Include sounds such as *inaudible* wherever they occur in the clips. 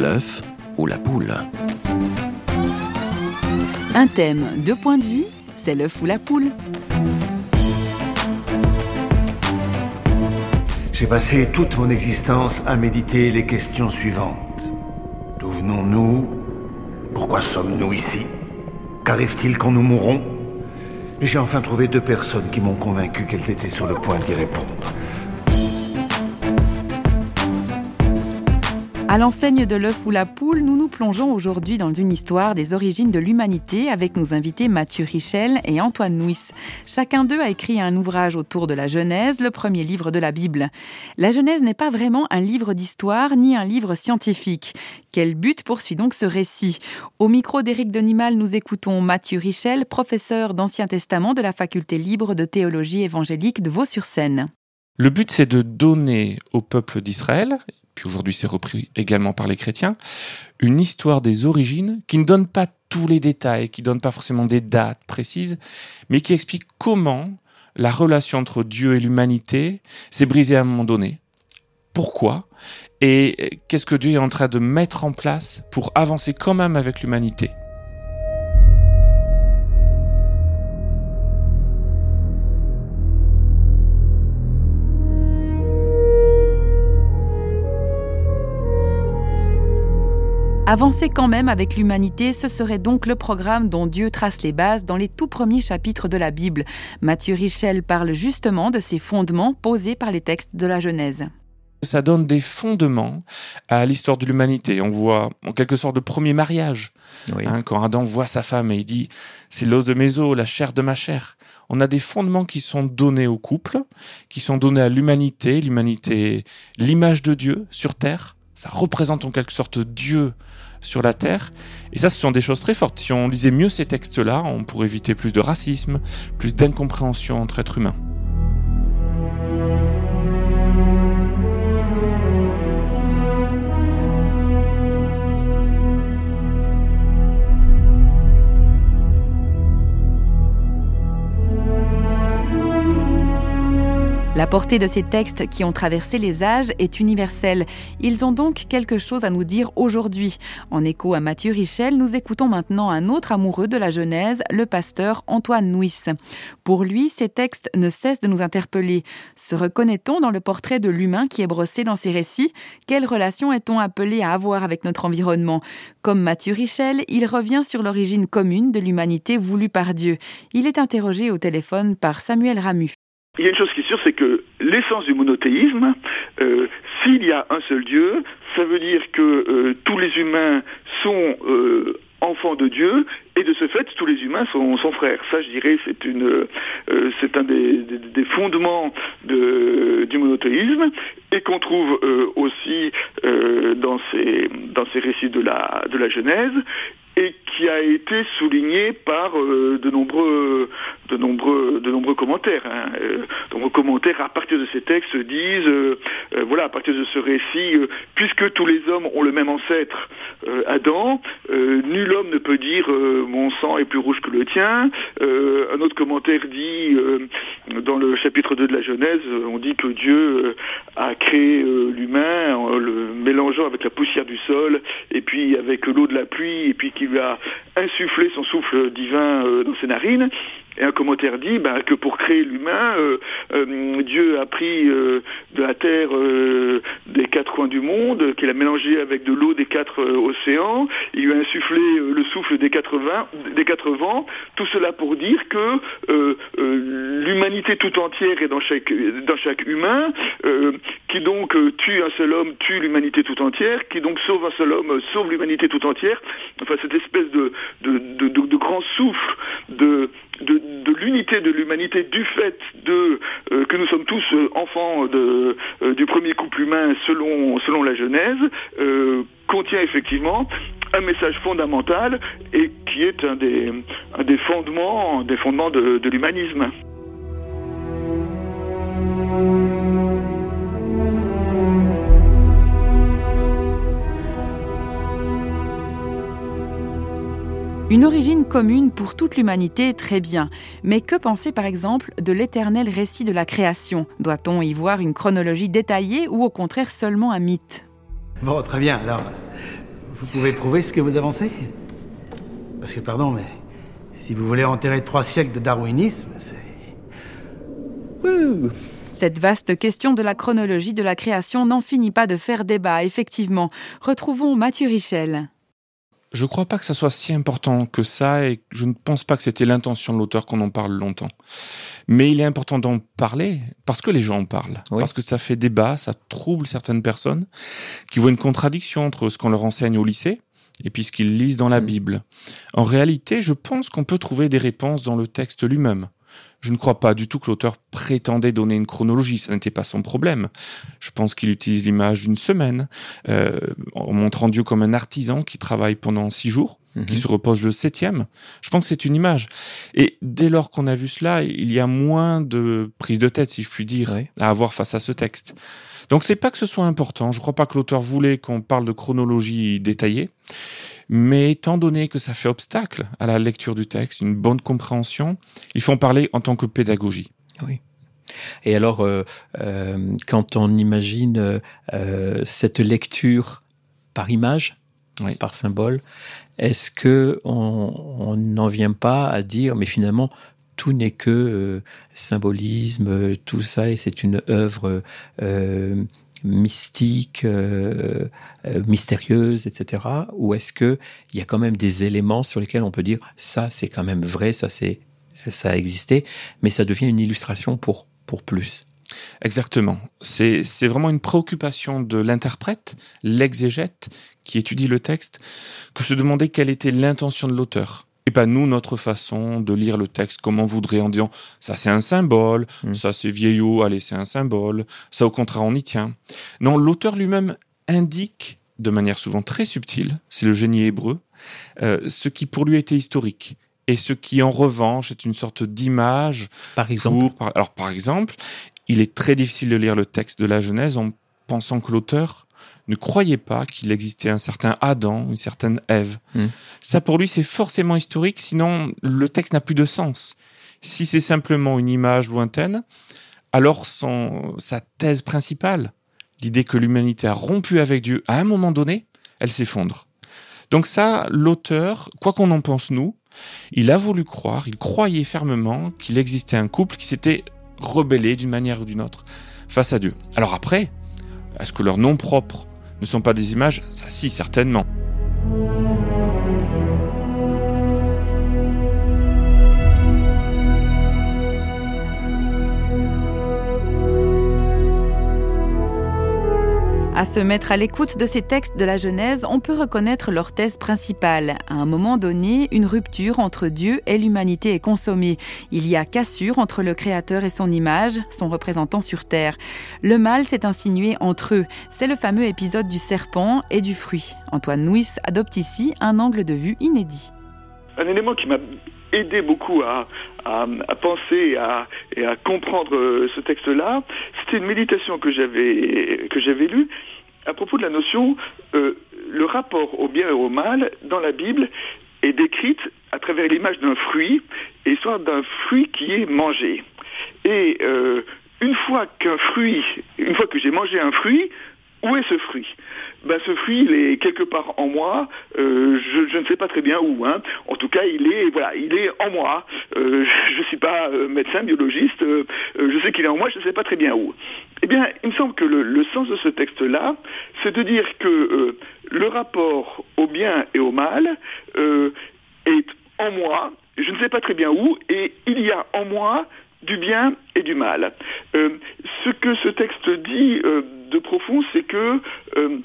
L'œuf ou la poule Un thème, deux points de vue, c'est l'œuf ou la poule. J'ai passé toute mon existence à méditer les questions suivantes. D'où venons-nous? Pourquoi sommes-nous ici? Qu'arrive-t-il quand nous mourrons Et j'ai enfin trouvé deux personnes qui m'ont convaincu qu'elles étaient sur le point d'y répondre. À l'enseigne de l'œuf ou la poule, nous nous plongeons aujourd'hui dans une histoire des origines de l'humanité avec nos invités Mathieu Richel et Antoine Nuis. Chacun d'eux a écrit un ouvrage autour de la Genèse, le premier livre de la Bible. La Genèse n'est pas vraiment un livre d'histoire ni un livre scientifique. Quel but poursuit donc ce récit? Au micro d'Éric Denimal, nous écoutons Mathieu Richel, professeur d'Ancien Testament de la faculté libre de théologie évangélique de Vaux-sur-Seine. Le but, c'est de donner au peuple d'Israël aujourd'hui c'est repris également par les chrétiens, une histoire des origines qui ne donne pas tous les détails, qui ne donne pas forcément des dates précises, mais qui explique comment la relation entre Dieu et l'humanité s'est brisée à un moment donné. Pourquoi? Et qu'est-ce que Dieu est en train de mettre en place pour avancer quand même avec l'humanité? Avancer quand même avec l'humanité, ce serait donc le programme dont Dieu trace les bases dans les tout premiers chapitres de la Bible. Mathieu Richel parle justement de ces fondements posés par les textes de la Genèse ça donne des fondements à l'histoire de l'humanité. On voit en quelque sorte le premier mariage. Hein, quand Adam voit sa femme et il dit c'est l'os de mes os, la chair de ma chair. On a des fondements qui sont donnés au couple, qui sont donnés à l'humanité, l'humanité, l'image de Dieu sur terre ça représente en quelque sorte Dieu sur la terre. Et ça, ce sont des choses très fortes. Si on lisait mieux ces textes-là, on pourrait éviter plus de racisme, plus d'incompréhension entre êtres humains. La portée de ces textes qui ont traversé les âges est universelle. Ils ont donc quelque chose à nous dire aujourd'hui. En écho à Mathieu Richel, nous écoutons maintenant un autre amoureux de la Genèse, le pasteur Antoine Nuis. Pour lui, ces textes ne cessent de nous interpeller. Se reconnaît-on dans le portrait de l'humain qui est brossé dans ces récits? Quelle relation est-on appelé à avoir avec notre environnement? Comme Mathieu Richel, il revient sur l'origine commune de l'humanité voulue par Dieu. Il est interrogé au téléphone par Samuel Ramu. Il y a une chose qui est sûre, c'est que l'essence du monothéisme, euh, s'il y a un seul Dieu, ça veut dire que euh, tous les humains sont euh, enfants de Dieu et de ce fait tous les humains sont, frères. Ça, je dirais, c'est un des, fondements de, du monothéisme et qu'on trouve aussi dans ces récits de la Genèse et qui a été souligné par euh, de nombreux de nombreux de nombreux commentaires. Hein. Euh, de nombreux commentaires à partir de ces textes disent euh, voilà à partir de ce récit puisque tous les hommes ont le même ancêtre Adam, nul homme ne peut dire mon sang est plus rouge que le tien. un autre commentaire dit dans le chapitre 2 de la Genèse, on dit que Dieu a créé l'humain en le mélangeant avec la poussière du sol et puis avec l'eau de la pluie et puis lui a insufflé son souffle divin euh, dans ses narines. Et un commentaire dit bah, que pour créer l'humain, euh, euh, Dieu a pris de la terre des quatre coins du monde, qu'il a mélangé avec de l'eau des quatre océans, il lui a insufflé le souffle des quatre, vents, tout cela pour dire que l'humanité tout entière est dans chaque, dans chaque humain, qui donc tue un seul homme, tue l'humanité tout entière, qui donc sauve un seul homme, sauve l'humanité tout entière. Enfin, cette espèce de, de, grand souffle de, de, l'unité de l'humanité du fait de euh, que nous sommes tous euh, enfants de, euh, du premier couple humain selon, la Genèse, contient effectivement un message fondamental et qui est un des fondements de l'humanisme. Une origine commune pour toute l'humanité, très bien. Mais que penser par exemple de l'éternel récit de la création? Doit-on y voir une chronologie détaillée ou au contraire seulement un mythe? Bon, très bien. Alors, Vous pouvez prouver ce que vous avancez? Parce que, pardon, mais si vous voulez enterrer trois siècles de darwinisme, c'est... Cette vaste question de la chronologie de la création n'en finit pas de faire débat, effectivement. Retrouvons Mathieu Richel. Je ne crois pas que ça soit si important que ça et je ne pense pas que c'était l'intention de l'auteur qu'on en parle longtemps. Mais il est important d'en parler parce que les gens en parlent. Parce que ça fait débat, ça trouble certaines personnes qui voient une contradiction entre ce qu'on leur enseigne au lycée et puis ce qu'ils lisent dans la mm. Bible. En réalité, je pense qu'on peut trouver des réponses dans le texte lui-même. Je ne crois pas du tout que l'auteur prétendait donner une chronologie, ça n'était pas son problème. Je pense qu'il utilise l'image d'une semaine, euh, en montrant Dieu comme un artisan qui travaille pendant six jours, qui mhm. se repose le septième. Je pense que c'est une image. Et dès lors qu'on a vu cela, il y a moins de prise de tête, si je puis dire, à avoir face à ce texte. Donc c'est pas que ce soit important. Je ne crois pas que l'auteur voulait qu'on parle de chronologie détaillée. Mais étant donné que ça fait obstacle à la lecture du texte, une bonne compréhension, il faut en parler en tant que pédagogie. Oui. Et alors, euh, euh, quand on imagine euh, cette lecture par image, par symbole, est-ce que on n'en vient pas à dire, mais finalement, tout n'est que symbolisme, tout ça, et c'est une œuvre mystique, euh, euh, mystérieuse, etc. Ou est-ce que il y a quand même des éléments sur lesquels on peut dire ça c'est quand même vrai, ça c'est ça a existé, mais ça devient une illustration pour pour plus. Exactement. C'est vraiment une préoccupation de l'interprète, l'exégète, qui étudie le texte, que se demander quelle était l'intention de l'auteur et pas nous notre façon de lire le texte comme on voudrait en disant ça c'est un symbole, hmm. ça c'est vieillot, allez c'est un symbole, ça au contraire on y tient. Non, l'auteur lui-même indique de manière souvent très subtile, c'est le génie hébreu, euh, ce qui pour lui était historique et ce qui en revanche est une sorte d'image. Par exemple. alors par exemple, il est très difficile de lire le texte de la Genèse en pensant que l'auteur ne croyait pas qu'il existait un certain Adam, une certaine Ève. Hmm. Ça, pour lui, c'est forcément historique, sinon le texte n'a plus de sens. Si c'est simplement une image lointaine, alors son, sa thèse principale, l'idée que l'humanité a rompu avec Dieu à un moment donné, elle s'effondre. Donc ça, l'auteur, quoi qu'on en pense nous, il a voulu croire, il croyait fermement qu'il existait un couple qui s'était rebellé d'une manière ou d'une autre face à Dieu. Alors après, est-ce que leur nom propre ne sont pas des images Ça si, certainement. À se mettre à l'écoute de ces textes de la Genèse, on peut reconnaître leur thèse principale. À un moment donné, une rupture entre Dieu et l'humanité est consommée. Il y a cassure entre le Créateur et son image, son représentant sur Terre. Le mal s'est insinué entre eux. C'est le fameux épisode du serpent et du fruit. Antoine Nuis adopte ici un angle de vue inédit. Un élément qui m'a aidé beaucoup à, penser et à comprendre euh, ce texte-là, c'était une méditation que j'avais que j'avais lue à propos de la notion euh, le rapport au bien et au mal dans la Bible est décrite à travers l'image d'un fruit et soit d'un fruit qui est mangé. Et euh, une fois qu'un fruit, une fois que j'ai mangé un fruit, où est ce fruit? Ben, Ce fruit, il est quelque part en moi, euh, je, ne sais pas très bien où. Hein. En tout cas, il est, voilà, il est en moi. Euh, *laughs* je ne suis pas euh, médecin, biologiste, je sais qu'il est en moi, je ne sais pas très bien où. Eh bien, il me semble que le, sens de ce texte-là, c'est de dire que le rapport au bien et au mal est en moi, je ne sais pas très bien où, et il y a en moi du bien et du mal. ce que ce texte dit de profond, c'est que euh,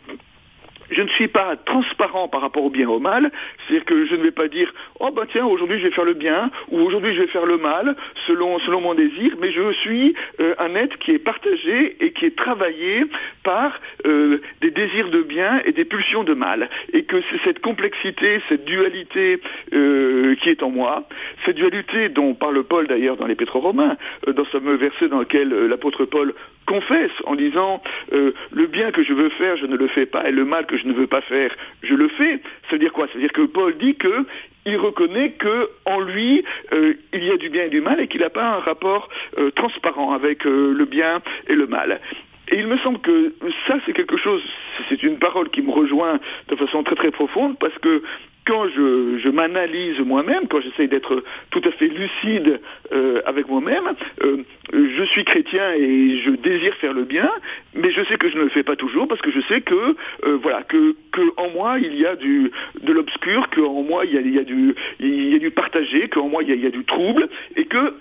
je ne suis pas transparent par rapport au bien et au mal, c'est-à-dire que je ne vais pas dire oh ben tiens aujourd'hui je vais faire le bien ou aujourd'hui je vais faire le mal selon selon mon désir, mais je suis euh, un être qui est partagé et qui est travaillé par euh, des désirs de bien et des pulsions de mal, et que c'est cette complexité, cette dualité euh, qui est en moi, cette dualité dont parle Paul d'ailleurs dans l'Épître aux Romains, dans ce fameux verset dans lequel l'apôtre Paul confesse en disant le bien que je veux faire je ne le fais pas et le mal que je ne veux pas faire, je le fais. Ça veut dire quoi? Ça veut dire que Paul dit que il reconnaît que en lui euh, il y a du bien et du mal et qu'il n'a pas un rapport euh, transparent avec euh, le bien et le mal. Et il me semble que ça, c'est quelque chose, c'est une parole qui me rejoint de façon très très profonde, parce que quand je, m'analyse moi-même, quand j'essaye d'être tout à fait lucide euh, avec moi-même, euh, je suis chrétien et je désire faire le bien, mais je sais que je ne le fais pas toujours parce que je sais que euh, voilà que, que, en moi il y a du de l'obscur, qu'en moi il y a, du il y a du partagé, qu'en moi il y a, du trouble et que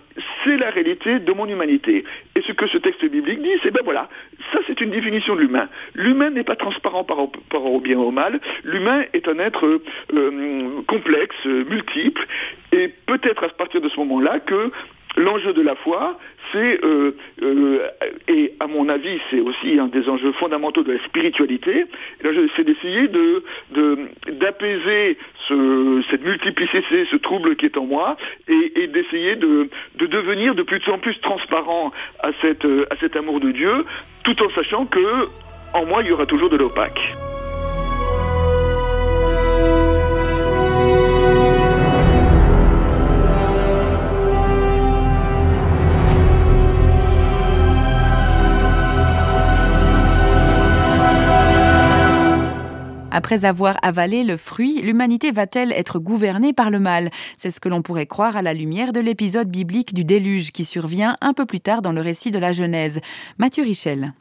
c'est la réalité de mon humanité. Et ce que ce texte biblique dit, c'est ben voilà, ça c'est une définition de l'humain. L'humain n'est pas transparent par, rapport au bien ou au mal. L'humain est un être complexe, multiple, et peut-être à partir de ce moment-là que L'enjeu de la foi, c'est, euh, euh, et à mon avis, c'est aussi un des enjeux fondamentaux de la spiritualité, c'est d'essayer de, d'apaiser cette multiplicité, ce trouble qui est en moi, et, d'essayer de, devenir de plus en plus transparent à, cette, à cet amour de Dieu, tout en sachant que en moi, il y aura toujours de l'opaque. Après avoir avalé le fruit, l'humanité va-t-elle être gouvernée par le mal? C'est ce que l'on pourrait croire à la lumière de l'épisode biblique du déluge qui survient un peu plus tard dans le récit de la Genèse. Mathieu Richel.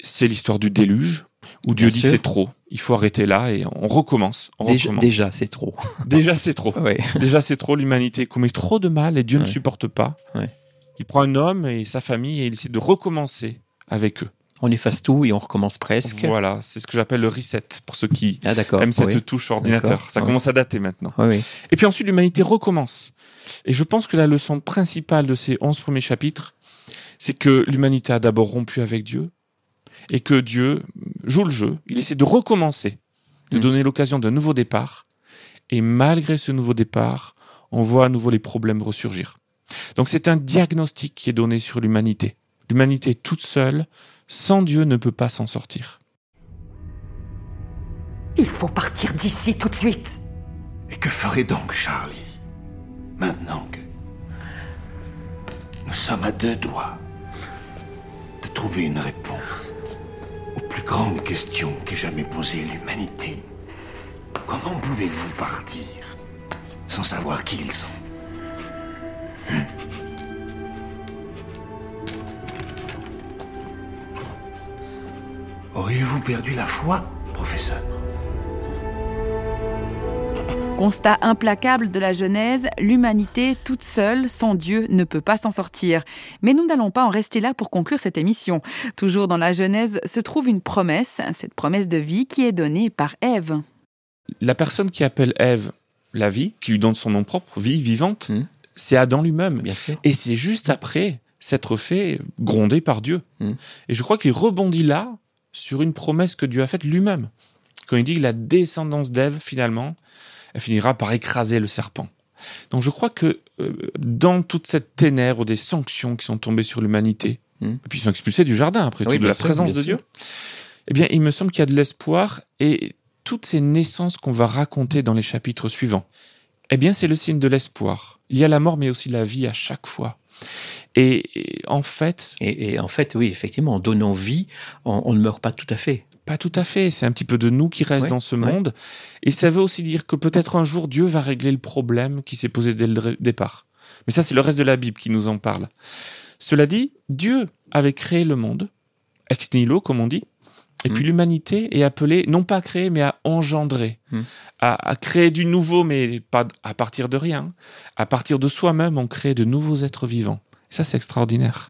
C'est l'histoire du déluge où Dieu dit c'est trop, il faut arrêter là et on recommence. déjà, c'est trop. *laughs* déjà c'est trop. Déjà c'est trop, l'humanité commet trop de mal et Dieu ne supporte pas. Il prend un homme et sa famille et il essaie de recommencer avec eux. On efface tout et on recommence presque. Voilà, c'est ce que j'appelle le reset pour ceux qui ah, aiment cette touche ordinateur. Ça commence à dater maintenant. Et puis ensuite, l'humanité recommence. Et je pense que la leçon principale de ces 11 premiers chapitres, c'est que l'humanité a d'abord rompu avec Dieu et que Dieu joue le jeu. Il essaie de recommencer, de mm. donner l'occasion d'un nouveau départ. Et malgré ce nouveau départ, on voit à nouveau les problèmes ressurgir. Donc c'est un diagnostic qui est donné sur l'humanité. L'humanité toute seule sans Dieu ne peut pas s'en sortir. Il faut partir d'ici tout de suite. Et que ferait donc Charlie Maintenant que nous sommes à deux doigts de trouver une réponse aux plus grandes questions qu'ait jamais posées l'humanité? Comment pouvez-vous partir sans savoir qui ils sont? Auriez-vous perdu la foi, professeur Constat implacable de la Genèse, l'humanité toute seule, sans Dieu, ne peut pas s'en sortir. Mais nous n'allons pas en rester là pour conclure cette émission. Toujours dans la Genèse se trouve une promesse, cette promesse de vie qui est donnée par Ève. La personne qui appelle Ève la vie, qui lui donne son nom propre, vie vivante, hmm. c'est Adam lui-même. Et c'est juste après s'être fait gronder par Dieu. Hmm. Et je crois qu'il rebondit là sur une promesse que Dieu a faite lui-même. Quand il dit que la descendance d'Ève, finalement, elle finira par écraser le serpent. Donc je crois que euh, dans toute cette ténèbre des sanctions qui sont tombées sur l'humanité, hmm. et puis ils sont expulsés du jardin après tout, de la présence de Dieu, eh bien il me semble qu'il y a de l'espoir et toutes ces naissances qu'on va raconter dans les chapitres suivants, eh bien c'est le signe de l'espoir. Il y a la mort mais aussi la vie à chaque fois. Et, en fait. Et, en fait, oui, effectivement, en donnant vie, on, ne meurt pas tout à fait. Pas tout à fait. C'est un petit peu de nous qui reste dans ce monde. Et ça veut aussi dire que peut-être un jour, Dieu va régler le problème qui s'est posé dès le départ. Mais ça, c'est le reste de la Bible qui nous en parle. Cela dit, Dieu avait créé le monde, ex nihilo, comme on dit. Et puis hmm. l'humanité est appelée, non pas à créer, mais à engendrer, hmm. à, à, créer du nouveau, mais pas à partir de rien. À partir de soi-même, on crée de nouveaux êtres vivants. Ça, c'est extraordinaire.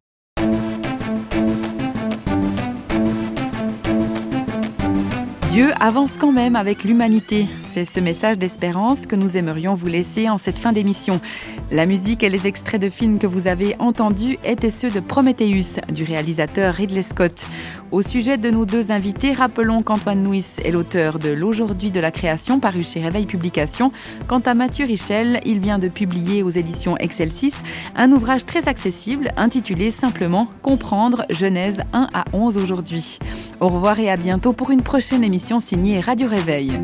Dieu avance quand même avec l'humanité. C'est ce message d'espérance que nous aimerions vous laisser en cette fin d'émission. La musique et les extraits de films que vous avez entendus étaient ceux de Prometheus du réalisateur Ridley Scott. Au sujet de nos deux invités, rappelons qu'Antoine Nuis est l'auteur de L'aujourd'hui de la création paru chez Réveil Publication. Quant à Mathieu Richel, il vient de publier aux éditions Excelsis un ouvrage très accessible intitulé simplement Comprendre Genèse 1 à 11 aujourd'hui. Au revoir et à bientôt pour une prochaine émission signée Radio Réveil.